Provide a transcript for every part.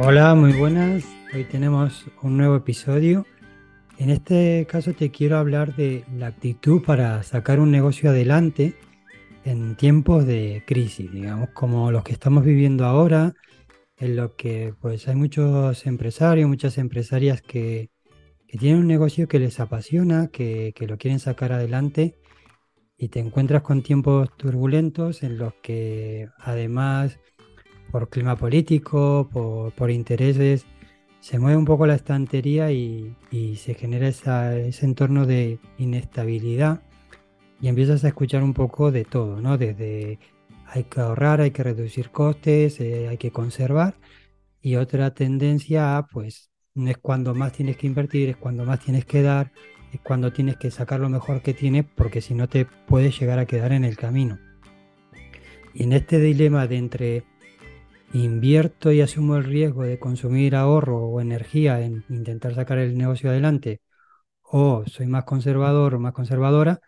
Hola, muy buenas. Hoy tenemos un nuevo episodio. En este caso te quiero hablar de la actitud para sacar un negocio adelante en tiempos de crisis, digamos, como los que estamos viviendo ahora, en lo que pues hay muchos empresarios, muchas empresarias que, tienen un negocio que les apasiona, que, que lo quieren sacar adelante y te encuentras con tiempos turbulentos en los que además por clima político, por, intereses, se mueve un poco la estantería y, se genera ese entorno de inestabilidad y empiezas a escuchar un poco de todo, ¿no? Desde hay que ahorrar, hay que reducir costes, eh, hay que conservar y otra tendencia a, pues, es cuando más tienes que invertir, es cuando más tienes que dar, es cuando tienes que sacar lo mejor que tienes porque si no te puedes llegar a quedar en el camino. Y en este dilema de entre invierto y asumo el riesgo de consumir ahorro o energía en intentar sacar el negocio adelante, o soy más conservador o más conservadora,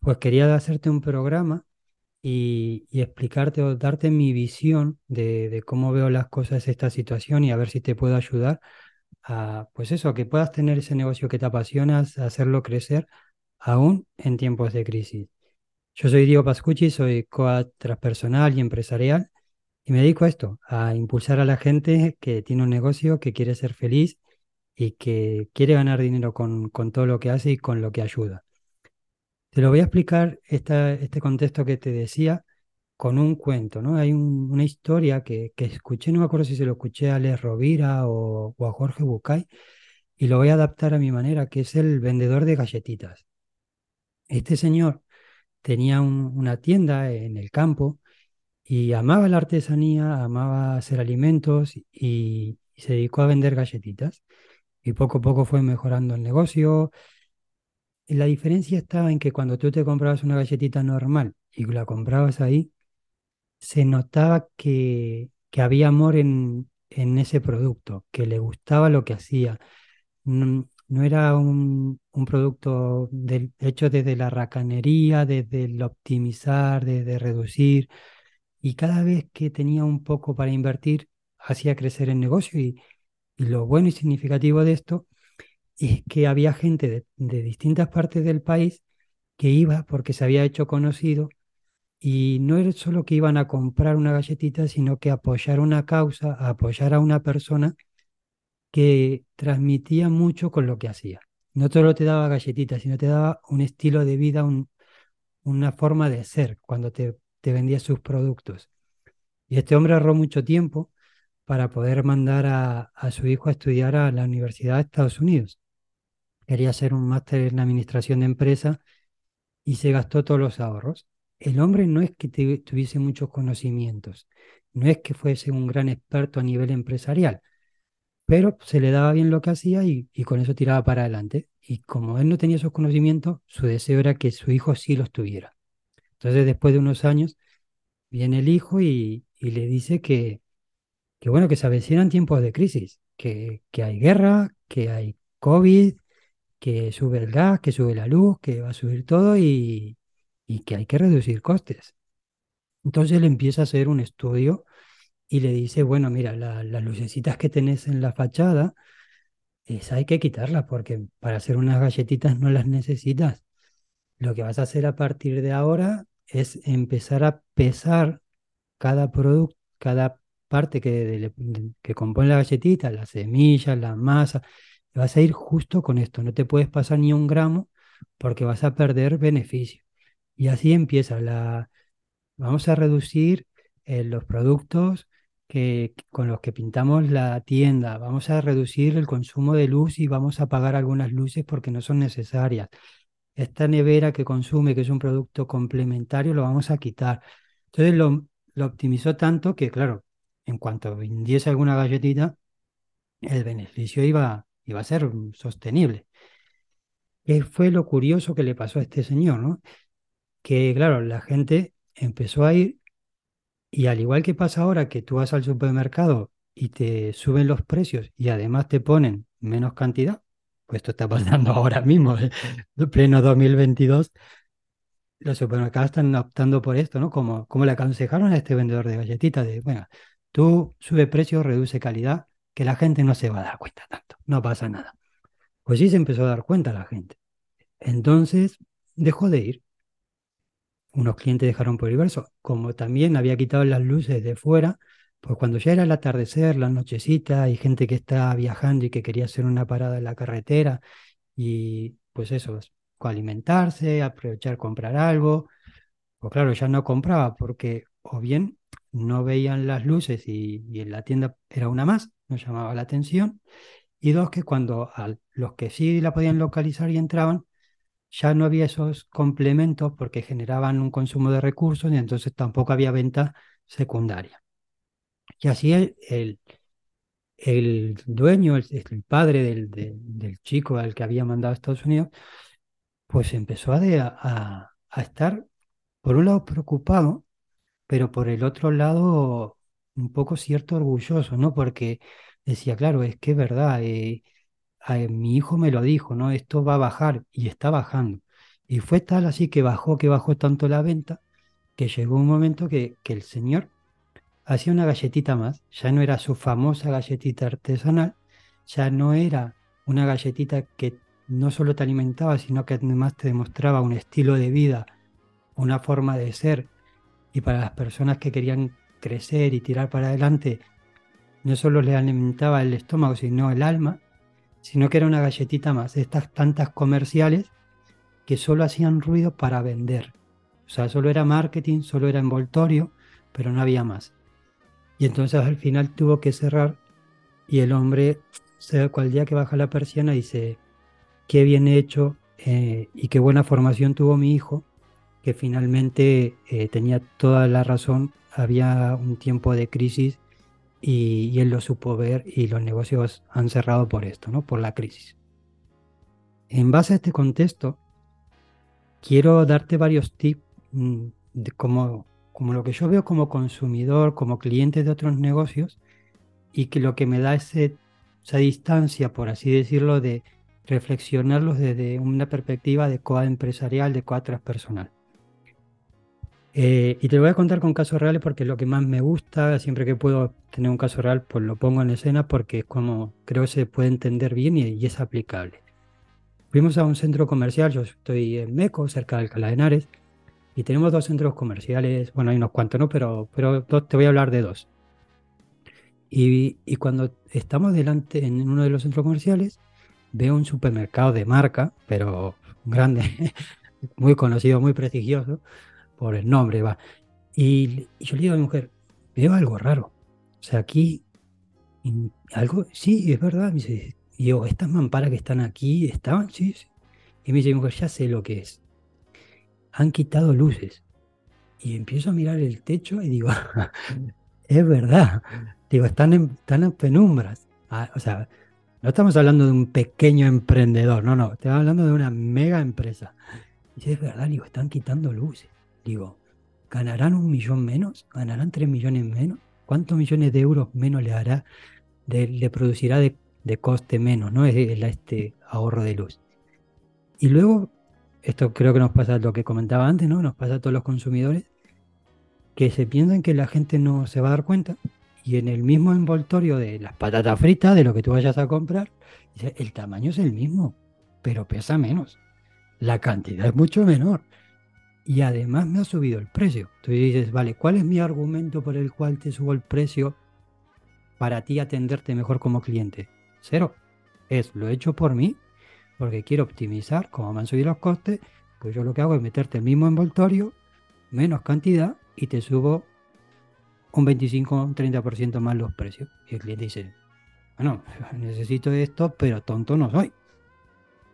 pues quería hacerte un programa y, explicarte o darte mi visión de, cómo veo las cosas esta situación y a ver si te puedo ayudar a, pues eso, que puedas tener ese negocio que te apasiona, hacerlo crecer aún en tiempos de crisis. Yo soy Diego Pascucci, soy coach transpersonal y empresarial y me dedico a esto, a impulsar a la gente que tiene un negocio, que quiere ser feliz y que quiere ganar dinero con, todo lo que hace y con lo que ayuda. Te lo voy a explicar este contexto que te decía con un cuento, ¿no? Hay una historia que, escuché, no me acuerdo si se lo escuché a Les Rovira o, a Jorge Bucay, y lo voy a adaptar a mi manera, que es el vendedor de galletitas. Este señor tenía una tienda en el campo y amaba la artesanía, amaba hacer alimentos y, se dedicó a vender galletitas. Y poco a poco fue mejorando el negocio. Y la diferencia estaba en que cuando tú te comprabas una galletita normal y la comprabas ahí, se notaba que, había amor en, ese producto, que le gustaba lo que hacía. No, era un, producto hecho desde la racanería, desde el optimizar, desde reducir y cada vez que tenía un poco para invertir, hacía crecer el negocio y, lo bueno y significativo de esto es que había gente de, distintas partes del país que iba porque se había hecho conocido y no era solo que iban a comprar una galletita, sino que apoyar una causa, apoyar a una persona que transmitía mucho con lo que hacía. No solo te daba galletitas, sino te daba un estilo de vida, una forma de ser. Cuando te te vendía sus productos. Y este hombre ahorró mucho tiempo para poder mandar a, su hijo a estudiar a la Universidad de Estados Unidos. Quería hacer un máster en administración de empresa y se gastó todos los ahorros. El hombre no es que tuviese muchos conocimientos, no es que fuese un gran experto a nivel empresarial, pero se le daba bien lo que hacía y, y, con eso tiraba para adelante. Y como él no tenía esos conocimientos, su deseo era que su hijo sí los tuviera. Entonces, después de unos años, viene el hijo y, le dice que, que, bueno, que se avecinan tiempos de crisis, que, que hay guerra, que hay COVID, que sube el gas, que sube la luz, que va a subir todo y, que hay que reducir costes. Entonces él empieza a hacer un estudio y le dice, bueno, mira, las lucecitas que tenés en la fachada, esa hay que quitarlas porque para hacer unas galletitas no las necesitas. Lo que vas a hacer a partir de ahora es empezar a pesar cada producto, cada parte que, que compone la galletita, las semillas, la masa. Vas a ir justo con esto, no te puedes pasar ni un gramo porque vas a perder beneficio. Y así empieza la... Vamos a reducir eh, los productos que, con los que pintamos la tienda, vamos a reducir el consumo de luz y vamos a apagar algunas luces porque no son necesarias esta nevera que consume, que es un producto complementario, lo vamos a quitar. Entonces lo, optimizó tanto que, claro, en cuanto vendiese alguna galletita, el beneficio iba, iba a ser sostenible. ¿Qué fue lo curioso que le pasó a este señor? ¿no? Que, claro, la gente empezó a ir y al igual que pasa ahora que tú vas al supermercado y te suben los precios y además te ponen menos cantidad, esto está pasando ahora mismo, ¿eh? pleno 2022, los supermercados están optando por esto, ¿no? Como, como le aconsejaron a este vendedor de galletitas, de, bueno, tú sube precio, reduce calidad, que la gente no se va a dar cuenta tanto, no pasa nada. Pues sí se empezó a dar cuenta la gente. Entonces dejó de ir. Unos clientes dejaron por ir Como también había quitado las luces de fuera, pues cuando ya era el atardecer, la nochecita, hay gente que está viajando y que quería hacer una parada en la carretera y pues eso, alimentarse, aprovechar comprar algo. Pues claro, ya no compraba porque o bien no veían las luces y, en la tienda era una más, no llamaba la atención, y dos, que cuando los que sí la podían localizar y entraban, ya no había esos complementos porque generaban un consumo de recursos y entonces tampoco había venta secundaria. Y así el, el, dueño, el, el padre del, del, chico al que había mandado a Estados Unidos, pues empezó a, a, a estar, por un lado, preocupado pero por el otro lado, un poco cierto orgulloso, ¿no? Porque decía, claro, es que es verdad, eh, mi hijo me lo dijo, ¿no? Esto va a bajar y está bajando. Y fue tal así que bajó, que bajó tanto la venta, que llegó un momento que, que el señor hacía una galletita más, ya no era su famosa galletita artesanal, ya no era una galletita que no solo te alimentaba, sino que además te demostraba un estilo de vida, una forma de ser, y para las personas que querían crecer y tirar para adelante, no solo le alimentaba el estómago, sino el alma, sino que era una galletita más, estas tantas comerciales que solo hacían ruido para vender. O sea, solo era marketing, solo era envoltorio, pero no había más. Y entonces al final tuvo que cerrar y el hombre, cual día que baja la persiana, dice, qué bien hecho eh, y qué buena formación tuvo mi hijo, que finalmente eh, tenía toda la razón, había un tiempo de crisis y, él lo supo ver y los negocios han cerrado por esto, ¿no? por la crisis. En base a este contexto, quiero darte varios tips mm, de como, como lo que yo veo como consumidor, como cliente de otros negocios y que lo que me da ese, esa distancia, por así decirlo, de reflexionarlos desde una perspectiva de coa empresarial, de coa transpersonal. Eh, y te lo voy a contar con casos reales porque lo que más me gusta. Siempre que puedo tener un caso real, pues lo pongo en escena porque es como creo que se puede entender bien y, es aplicable. Fuimos a un centro comercial, yo estoy en Meco, cerca de Alcalá de Henares, y tenemos dos centros comerciales. Bueno, hay unos cuantos, ¿no? Pero, pero te voy a hablar de dos. Y, y cuando estamos delante en uno de los centros comerciales, veo un supermercado de marca, pero grande, muy conocido, muy prestigioso por el nombre, va. Y, yo le digo a mi mujer, veo algo raro. O sea, aquí, algo, sí, es verdad. Me dice, y yo, estas mamparas que están aquí, ¿estaban? Sí, sí. Y me dice mi mujer, ya sé lo que es. Han quitado luces. Y empiezo a mirar el techo y digo, es verdad. Digo, están en, están en penumbras. Ah, o sea, no estamos hablando de un pequeño emprendedor, no, no, estamos hablando de una mega empresa. Y dice, es verdad, digo, están quitando luces. Digo, ¿ganarán un millón menos? ¿Ganarán tres millones menos? ¿Cuántos millones de euros menos le hará, le producirá de, coste menos, ¿no? Es, este ahorro de luz. Y luego, esto creo que nos pasa lo que comentaba antes, ¿no? Nos pasa a todos los consumidores que se piensan que la gente no se va a dar cuenta y en el mismo envoltorio de las patatas fritas, de lo que tú vayas a comprar, el tamaño es el mismo, pero pesa menos. La cantidad es mucho menor y además me ha subido el precio. Tú dices, vale, ¿cuál es mi argumento por el cual te subo el precio para ti atenderte mejor como cliente? Cero. Es, lo he hecho por mí, porque quiero optimizar, como me han subido los costes, pues yo lo que hago es meterte el mismo envoltorio, menos cantidad, y te subo un 25 un 30% más los precios. Y el cliente dice, bueno, necesito esto, pero tonto no soy.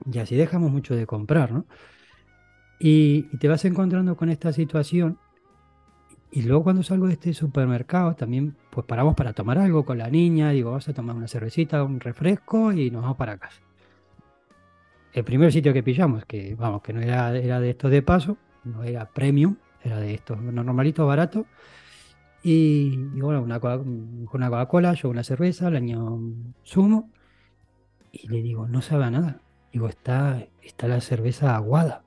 Y así dejamos mucho de comprar, ¿no? Y, te vas encontrando con esta situación. Y luego cuando salgo de este supermercado, también pues paramos para tomar algo con la niña. Digo, vamos a tomar una cervecita, un refresco y nos vamos para casa. El primer sitio que pillamos, que vamos, que no era, era de estos de paso, no era premium, era de estos normalitos baratos. Y, bueno, una, una Coca-Cola, yo una cerveza, el año zumo. Y le digo, no sabe a nada. Digo, está, está la cerveza aguada.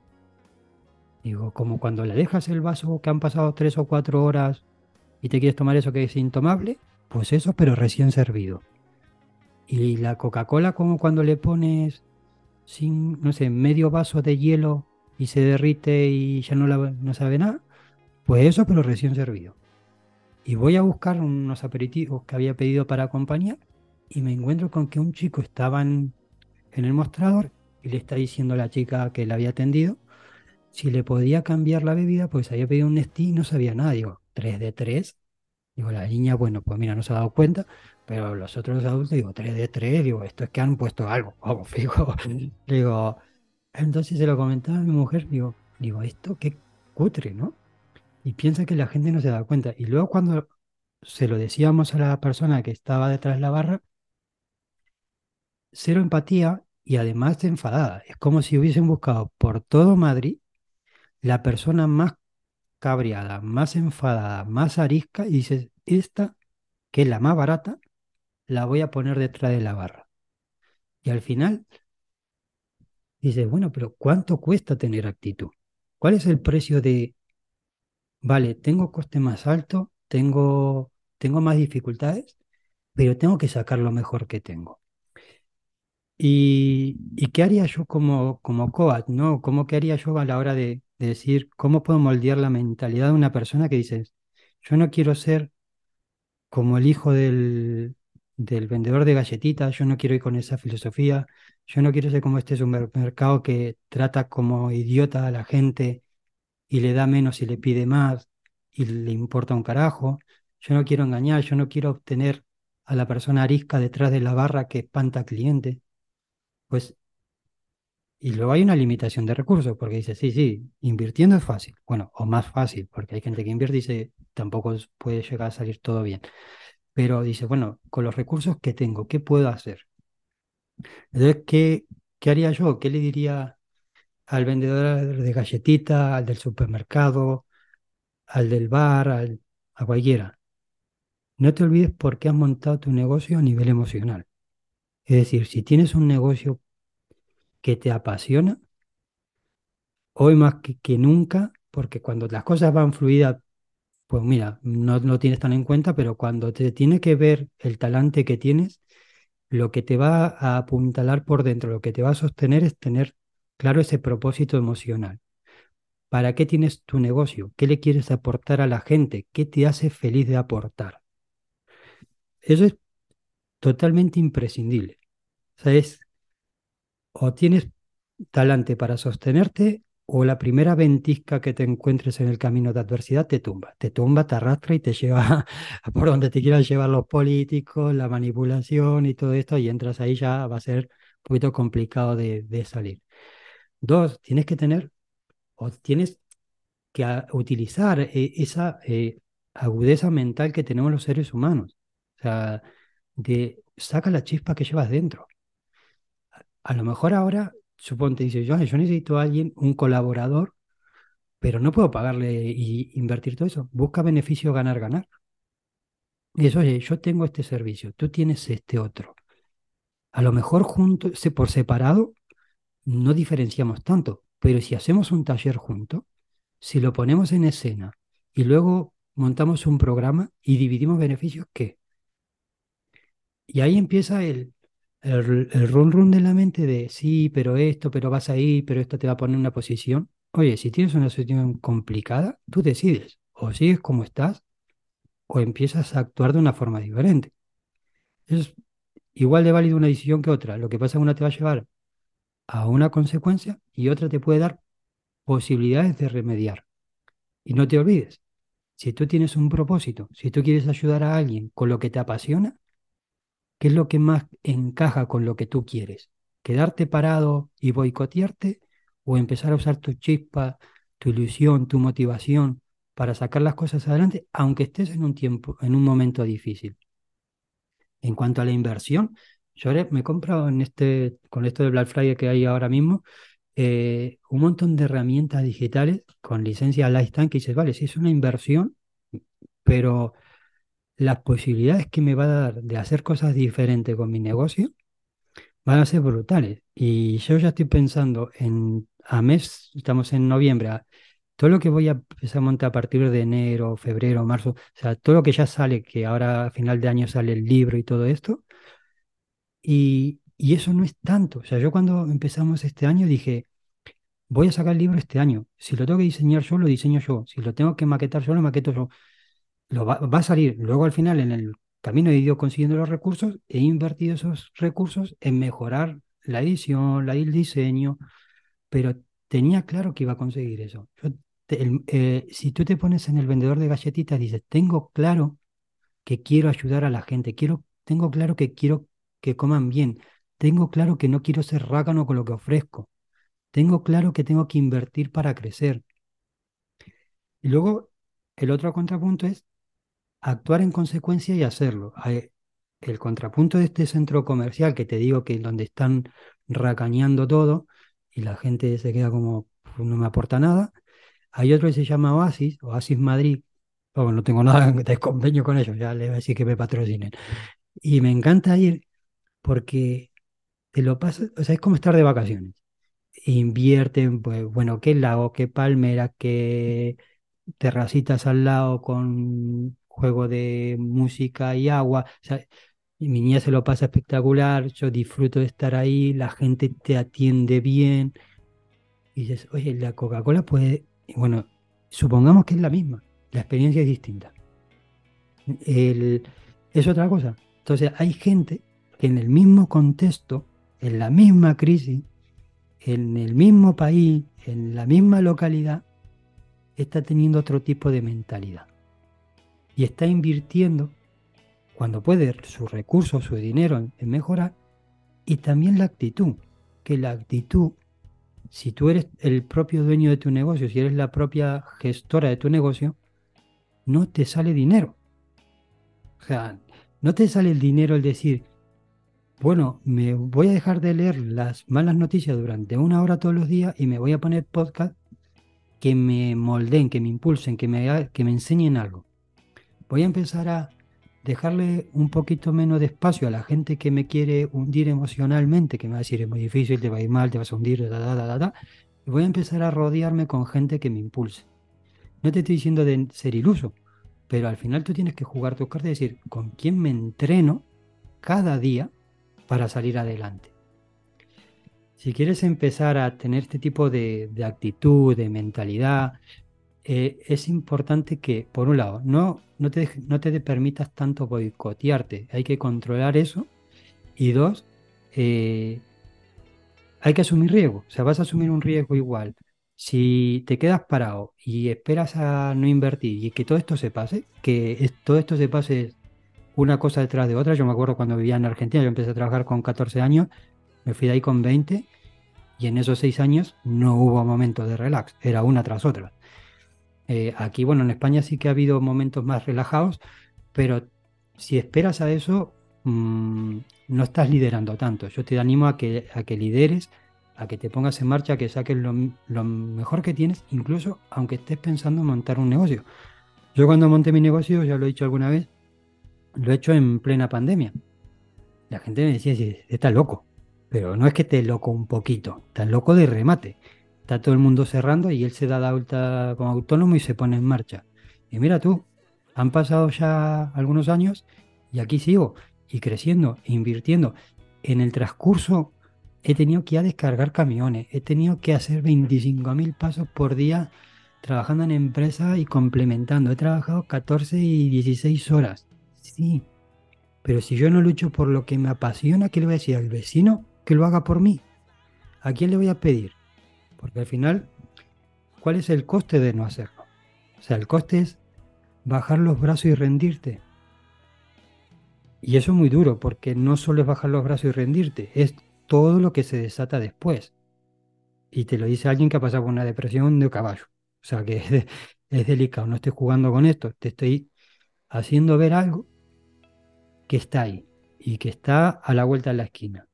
Digo, como cuando le dejas el vaso que han pasado tres o cuatro horas y te quieres tomar eso que es intomable, pues eso, pero recién servido. Y la Coca-Cola, como cuando le pones, sin, no sé, medio vaso de hielo y se derrite y ya no, la, sabe nada, pues eso, pero recién servido. Y voy a buscar unos aperitivos que había pedido para acompañar y me encuentro con que un chico estaba en, el mostrador y le está diciendo a la chica que le había atendido si le podía cambiar la bebida, pues había pedido un Nestí y no sabía nada. Digo, 3 de 3. Digo, la niña, bueno, pues mira, no se ha dado cuenta, pero los otros adultos, digo, 3 de 3, digo, esto es que han puesto algo, vamos, fijo. digo, entonces se lo comentaba a mi mujer, digo, digo, esto qué cutre, ¿no? Y piensa que la gente no se da cuenta. Y luego cuando se lo decíamos a la persona que estaba detrás de la barra, cero empatía y además enfadada. Es como si hubiesen buscado por todo Madrid la persona más cabreada, más enfadada, más arisca y dices, esta, que es la más barata, la voy a poner detrás de la barra. Y al final dices, bueno, pero ¿cuánto cuesta tener actitud? ¿Cuál es el precio de, vale, tengo coste más alto, tengo, tengo más dificultades, pero tengo que sacar lo mejor que tengo? ¿Y, qué haría yo como, como no? ¿Cómo qué haría yo a la hora de, de decir cómo puedo moldear la mentalidad de una persona que dice, yo no quiero ser como el hijo del, del vendedor de galletitas, yo no quiero ir con esa filosofía, yo no quiero ser como este supermercado que trata como idiota a la gente y le da menos y le pide más y le importa un carajo, yo no quiero engañar, yo no quiero obtener a la persona arisca detrás de la barra que espanta al cliente. Pues y luego hay una limitación de recursos, porque dice, sí, sí, invirtiendo es fácil. Bueno, o más fácil, porque hay gente que invierte y dice, tampoco puede llegar a salir todo bien. Pero dice, bueno, con los recursos que tengo, ¿qué puedo hacer? Entonces, ¿qué, qué haría yo? ¿Qué le diría al vendedor de galletita, al del supermercado, al del bar, al, a cualquiera? No te olvides por qué has montado tu negocio a nivel emocional. Es decir, si tienes un negocio que te apasiona, hoy más que, nunca, porque cuando las cosas van fluidas, pues mira, no lo tienes tan en cuenta, pero cuando te tiene que ver el talante que tienes, lo que te va a apuntalar por dentro, lo que te va a sostener es tener claro ese propósito emocional. ¿Para qué tienes tu negocio? ¿Qué le quieres aportar a la gente? ¿Qué te hace feliz de aportar? Eso es totalmente imprescindible. ¿Sabes? o tienes talante para sostenerte o la primera ventisca que te encuentres en el camino de adversidad te tumba, te tumba, te arrastra y te lleva a por donde te quieran llevar los políticos, la manipulación y todo esto y entras ahí ya va a ser un poquito complicado de, salir. Dos, tienes que tener o tienes que utilizar eh, esa eh, agudeza mental que tenemos los seres humanos. O sea, de saca la chispa que llevas dentro a lo mejor ahora, suponte, dice, yo, yo necesito a alguien, un colaborador, pero no puedo pagarle y invertir todo eso. Busca beneficio ganar, ganar. Y eso, oye, yo tengo este servicio, tú tienes este otro. A lo mejor juntos, por separado, no diferenciamos tanto, pero si hacemos un taller junto, si lo ponemos en escena y luego montamos un programa y dividimos beneficios, ¿qué? Y ahí empieza el, el, run run de la mente de sí, pero esto, pero vas ahí, pero esto te va a poner una posición. Oye, si tienes una situación complicada, tú decides, o sigues como estás, o empiezas a actuar de una forma diferente. Es igual de válido una decisión que otra. Lo que pasa es que una te va a llevar a una consecuencia y otra te puede dar posibilidades de remediar. Y no te olvides, si tú tienes un propósito, si tú quieres ayudar a alguien con lo que te apasiona, ¿Qué es lo que más encaja con lo que tú quieres? ¿Quedarte parado y boicotearte o empezar a usar tu chispa, tu ilusión, tu motivación para sacar las cosas adelante, aunque estés en un tiempo, en un momento difícil? En cuanto a la inversión, yo me he comprado en este, con esto de Black Friday que hay ahora mismo, eh, un montón de herramientas digitales con licencia Lifetime que dices, vale, si es una inversión, pero las posibilidades que me va a dar de hacer cosas diferentes con mi negocio van a ser brutales. Y yo ya estoy pensando en, a mes, estamos en noviembre, todo lo que voy a empezar a montar a partir de enero, febrero, marzo, o sea, todo lo que ya sale, que ahora a final de año sale el libro y todo esto, Y, y eso no es tanto. O sea, yo cuando empezamos este año dije, voy a sacar el libro este año. Si lo tengo que diseñar yo, lo diseño yo. Si lo tengo que maquetar yo, lo maqueto yo. Lo va, va a salir. Luego al final, en el camino he ido consiguiendo los recursos, he invertido esos recursos en mejorar la edición, la, el diseño, pero tenía claro que iba a conseguir eso. Yo, el- eh, si tú te pones en el vendedor de galletitas, dices, tengo claro que quiero ayudar a la gente, quiero, tengo claro que quiero que coman bien, tengo claro que no quiero ser rácano con lo que ofrezco, tengo claro que tengo que invertir para crecer. Y luego el otro contrapunto es actuar en consecuencia y hacerlo. El contrapunto de este centro comercial que te digo que es donde están racañando todo y la gente se queda como, "Pues no me aporta nada. Hay otro que se llama Oasis, Oasis Madrid. Vamos, no tengo nada de convenio con ellos, ya les voy a decir que me patrocinen. Y me encanta ir porque te lo pasas, o sea, es como estar de vacaciones. Invierten, pues, bueno, qué lago, qué palmera, qué terracitas al lado con juego de música y agua. Mi niña se lo pasa espectacular, yo disfruto de estar ahí, la gente te atiende bien. Y dices, oye, la Coca-Cola puede, bueno, supongamos que es la misma, la experiencia es distinta. El- es otra cosa. Entonces, hay gente que en el mismo contexto, en la misma crisis, en el mismo país, en la misma localidad, está teniendo otro tipo de mentalidad. Y está invirtiendo, cuando puede, sus recursos, su dinero en, mejorar, y también la actitud. Que la actitud, si tú eres el propio dueño de tu negocio, si eres la propia gestora de tu negocio, no te sale dinero. O sea, no te sale el dinero el decir, bueno, me voy a dejar de leer las malas noticias durante una hora todos los días y me voy a poner podcast que me moldeen, que me impulsen, que me, que me enseñen algo. Voy a empezar a dejarle un poquito menos de espacio a la gente que me quiere hundir emocionalmente, que me va a decir es muy difícil, te va a ir mal, te vas a hundir, da, da, da, da. Y voy a empezar a rodearme con gente que me impulse. No te estoy diciendo de ser iluso, pero al final tú tienes que jugar tus cartas y decir con quién me entreno cada día para salir adelante. Si quieres empezar a tener este tipo de, de actitud, de mentalidad, eh, es importante que, por un lado, no, no te, no te permitas tanto boicotearte, hay que controlar eso. Y dos, eh, hay que asumir riesgo, o sea, vas a asumir un riesgo igual. Si te quedas parado y esperas a no invertir y que todo esto se pase, que es- todo esto se pase una cosa detrás de otra. Yo me acuerdo cuando vivía en Argentina, yo empecé a trabajar con 14 años, me fui de ahí con 20 y en esos 6 años no hubo momentos de relax, era una tras otra. Eh, aquí, bueno, en España sí que ha habido momentos más relajados, pero si esperas a eso, mm, no estás liderando tanto. Yo te animo a que, a que lideres, a que te pongas en marcha, a que saques lo, mejor que tienes, incluso aunque estés pensando en montar un negocio. Yo cuando monté mi negocio, ya lo he dicho alguna vez, lo he hecho en plena pandemia. La gente me decía, "Sí, estás loco, pero no es que esté loco un poquito, estás loco de remate. Está todo el mundo cerrando y él se da de alta como autónomo y se pone en marcha. Y mira tú, han pasado ya algunos años y aquí sigo y creciendo, e invirtiendo. En el transcurso he tenido que ir a descargar camiones, he tenido que hacer 25.000 pasos por día trabajando en empresa y complementando. He trabajado 14 y 16 horas. Sí, pero si yo no lucho por lo que me apasiona, ¿qué le voy a decir al vecino que lo haga por mí? ¿A quién le voy a pedir? Porque al final, ¿cuál es el coste de no hacerlo? O sea, el coste es bajar los brazos y rendirte. Y eso es muy duro, porque no solo es bajar los brazos y rendirte, es todo lo que se desata después. Y te lo dice alguien que ha pasado por una depresión de caballo. O sea, que es, es delicado, no estoy jugando con esto, te estoy haciendo ver algo que está ahí y que está a la vuelta de la esquina.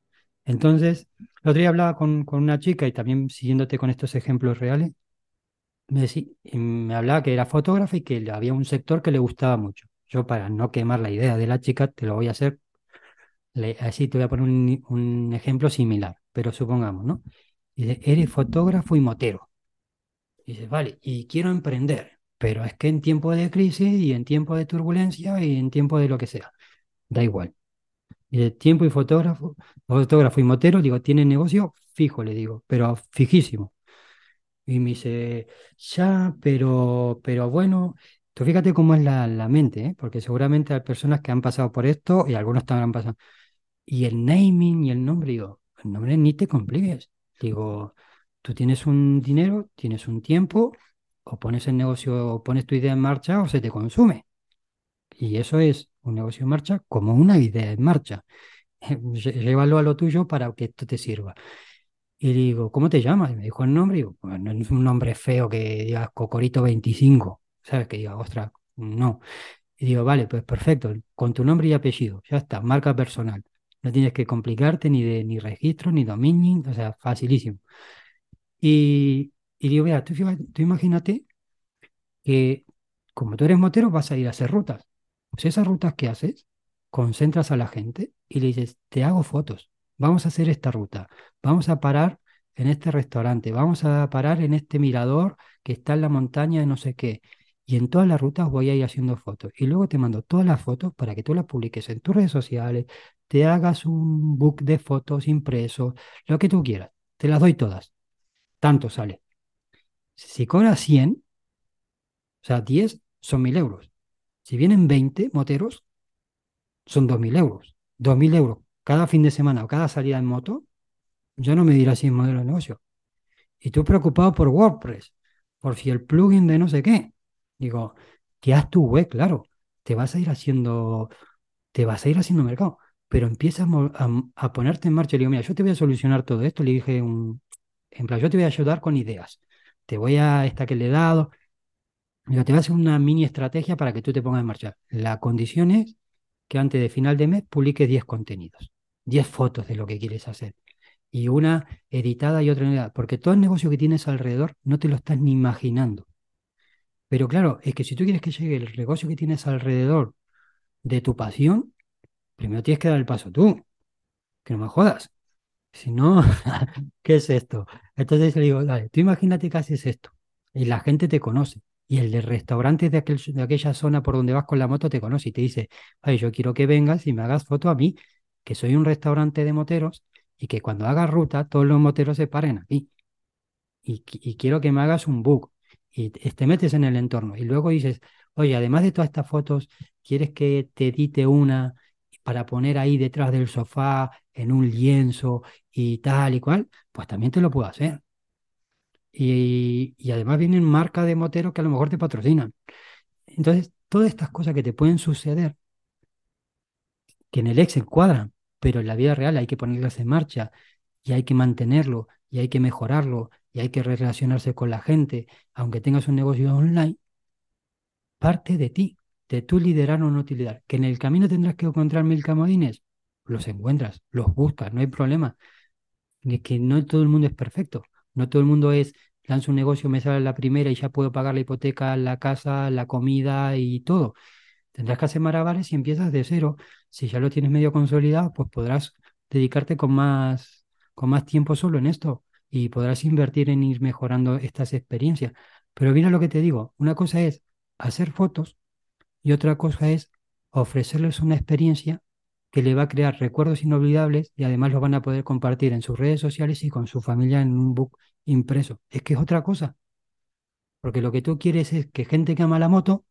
Entonces, el otro día hablaba con, con una chica y también siguiéndote con estos ejemplos reales, me, decí- y me hablaba que era fotógrafa y que había un sector que le gustaba mucho. Yo para no quemar la idea de la chica, te lo voy a hacer, le- así te voy a poner un, un ejemplo similar, pero supongamos, ¿no? Dice, eres fotógrafo y motero. Dice, vale, y quiero emprender, pero es que en tiempo de crisis y en tiempo de turbulencia y en tiempo de lo que sea, da igual. Y de tiempo y fotógrafo, fotógrafo y motero, digo, tiene negocio fijo, le digo, pero fijísimo. Y me dice, ya, pero, pero bueno, tú fíjate cómo es la, la mente, ¿eh? porque seguramente hay personas que han pasado por esto y algunos también han pasado. Y el naming y el nombre, digo, el nombre ni te compliques. Digo, tú tienes un dinero, tienes un tiempo, o pones el negocio, o pones tu idea en marcha o se te consume. Y eso es un negocio en marcha como una idea en marcha. Llévalo a lo tuyo para que esto te sirva. Y digo, ¿cómo te llamas? Y me dijo el nombre. Y digo, no es un nombre feo que digas Cocorito 25, ¿sabes? Que diga, ostras, no. Y digo, vale, pues perfecto, con tu nombre y apellido, ya está, marca personal. No tienes que complicarte ni de ni registro, ni dominio, o sea, facilísimo. Y, y digo, tú, tú imagínate que como tú eres motero vas a ir a hacer rutas. Pues esas rutas que haces, concentras a la gente y le dices, te hago fotos, vamos a hacer esta ruta, vamos a parar en este restaurante, vamos a parar en este mirador que está en la montaña de no sé qué. Y en todas las rutas voy a ir haciendo fotos. Y luego te mando todas las fotos para que tú las publiques en tus redes sociales, te hagas un book de fotos impreso, lo que tú quieras. Te las doy todas. Tanto sale. Si cobras 100, o sea, 10 son 1000 euros. Si vienen 20 moteros, son 2.000 euros. 2.000 euros cada fin de semana o cada salida en moto, yo no me dirá si es modelo de negocio. Y tú preocupado por WordPress, por si el plugin de no sé qué. Digo, que haz tu web, claro. Te vas a ir haciendo, te vas a ir haciendo mercado. Pero empiezas a, ponerte en marcha. Le digo, mira, yo te voy a solucionar todo esto. Le dije, un, en yo te voy a ayudar con ideas. Te voy a, esta que le he dado, Te voy a hacer una mini estrategia para que tú te pongas en marcha. La condición es que antes de final de mes publiques 10 contenidos, 10 fotos de lo que quieres hacer. Y una editada y otra editada. Porque todo el negocio que tienes alrededor no te lo estás ni imaginando. Pero claro, es que si tú quieres que llegue el negocio que tienes alrededor de tu pasión, primero tienes que dar el paso tú. Que no me jodas. Si no, ¿qué es esto? Entonces le digo, dale, tú imagínate que haces esto y la gente te conoce y el de restaurantes de, aquel, de aquella zona por donde vas con la moto te conoce y te dice, ay, yo quiero que vengas y me hagas foto a mí, que soy un restaurante de moteros y que cuando hagas ruta todos los moteros se paren aquí. Y, y quiero que me hagas un book y te metes en el entorno. Y luego dices, oye, además de todas estas fotos, ¿quieres que te edite una para poner ahí detrás del sofá en un lienzo y tal y cual? Pues también te lo puedo hacer. Y, además vienen marcas de moteros que a lo mejor te patrocinan. Entonces, todas estas cosas que te pueden suceder, que en el Excel cuadran, pero en la vida real hay que ponerlas en marcha y hay que mantenerlo y hay que mejorarlo y hay que relacionarse con la gente, aunque tengas un negocio online, parte de ti, de tu liderar o no utilidad. Que en el camino tendrás que encontrar mil camodines, los encuentras, los buscas, no hay problema. Es que no todo el mundo es perfecto. No todo el mundo es, lanzo un negocio, me sale la primera y ya puedo pagar la hipoteca, la casa, la comida y todo. Tendrás que hacer maravales y empiezas de cero. Si ya lo tienes medio consolidado, pues podrás dedicarte con más, con más tiempo solo en esto y podrás invertir en ir mejorando estas experiencias. Pero mira lo que te digo, una cosa es hacer fotos y otra cosa es ofrecerles una experiencia que le va a crear recuerdos inolvidables y además lo van a poder compartir en sus redes sociales y con su familia en un book impreso. Es que es otra cosa. Porque lo que tú quieres es que gente que ama la moto,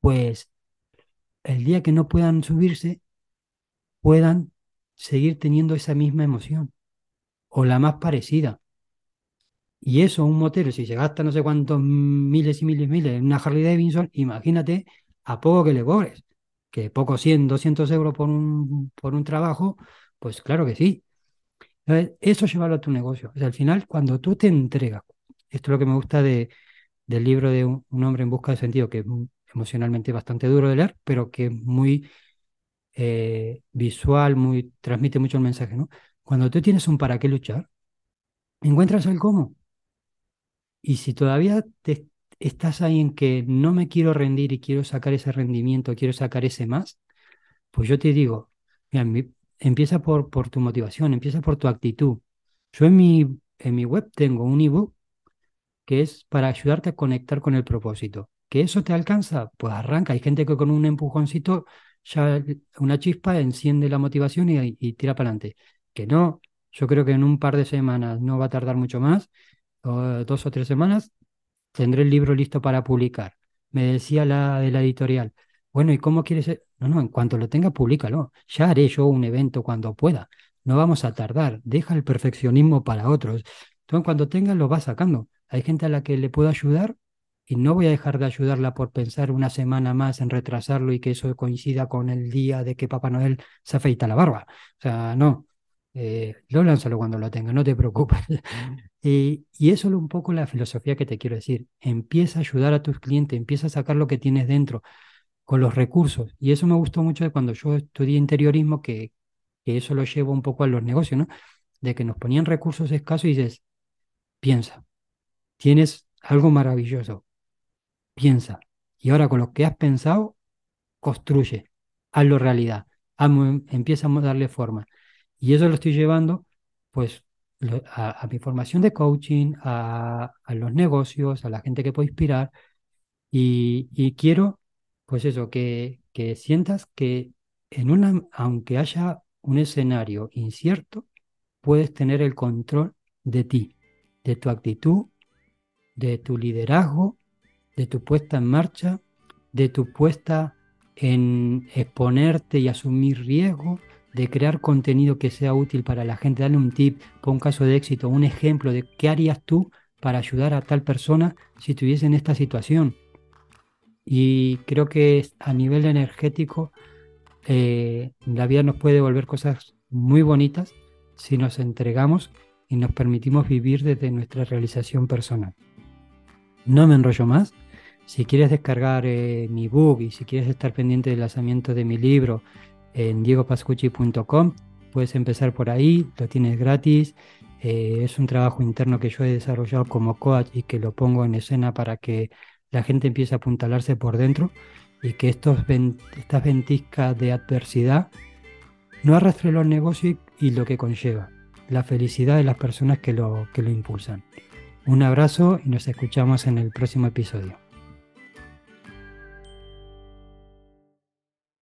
pues el día que no puedan subirse, puedan seguir teniendo esa misma emoción o la más parecida. Y eso, un motero, si se gasta no sé cuántos miles y miles y miles en una Harley Davidson, imagínate a poco que le cobres poco 100, 200 euros por un, por un trabajo, pues claro que sí. Eso llevarlo a tu negocio. al final, cuando tú te entregas, esto es lo que me gusta de, del libro de un, hombre en busca de sentido, que es emocionalmente bastante duro de leer, pero que es muy eh, visual, muy, transmite mucho el mensaje, ¿no? Cuando tú tienes un para qué luchar, encuentras el cómo. Y si todavía te, estás ahí en que no me quiero rendir y quiero sacar ese rendimiento, quiero sacar ese más, pues yo te digo, mira, empieza por, tu motivación, empieza por tu actitud. Yo en mi, en mi web tengo un ebook que es para ayudarte a conectar con el propósito. ¿Que eso te alcanza? Pues arranca. Hay gente que con un empujoncito ya una chispa enciende la motivación y, y tira para adelante. Que no, yo creo que en un par de semanas, no va a tardar mucho más, dos o tres semanas, tendré el libro listo para publicar. Me decía la de la editorial, bueno, ¿y cómo quieres? ser? No, no, en cuanto lo tenga, públicalo. Ya haré yo un evento cuando pueda. No vamos a tardar. Deja el perfeccionismo para otros. Entonces, cuando tengas, lo vas sacando. Hay gente a la que le puedo ayudar y no voy a dejar de ayudarla por pensar una semana más en retrasarlo y que eso coincida con el día de que Papá Noel se afeita la barba. O sea, no. Eh, lo lánzalo cuando lo tenga, no te preocupes. y, y eso es un poco la filosofía que te quiero decir. Empieza a ayudar a tus clientes, empieza a sacar lo que tienes dentro con los recursos. Y eso me gustó mucho de cuando yo estudié interiorismo, que, que eso lo llevo un poco a los negocios, ¿no? De que nos ponían recursos escasos y dices, piensa, tienes algo maravilloso, piensa. Y ahora con lo que has pensado, construye, hazlo realidad, empieza a darle forma. Y eso lo estoy llevando, pues, a, mi formación de coaching, a, a, los negocios, a la gente que puedo inspirar. Y, y quiero pues eso, que, que sientas que en una, aunque haya un escenario incierto, puedes tener el control de ti, de tu actitud, de tu liderazgo, de tu puesta en marcha, de tu puesta en exponerte y asumir riesgo, de crear contenido que sea útil para la gente, darle un tip, por un caso de éxito, un ejemplo de qué harías tú para ayudar a tal persona si estuviese en esta situación. Y creo que a nivel energético eh, la vida nos puede devolver cosas muy bonitas si nos entregamos y nos permitimos vivir desde nuestra realización personal. No me enrollo más. Si quieres descargar eh, mi book y si quieres estar pendiente del lanzamiento de mi libro en diegopascucci.com, puedes empezar por ahí, lo tienes gratis. Eh, es un trabajo interno que yo he desarrollado como coach y que lo pongo en escena para que la gente empieza a apuntalarse por dentro y que estos estas ventiscas de adversidad no arrastren los negocios y, lo que conlleva, la felicidad de las personas que lo, que lo impulsan. Un abrazo y nos escuchamos en el próximo episodio.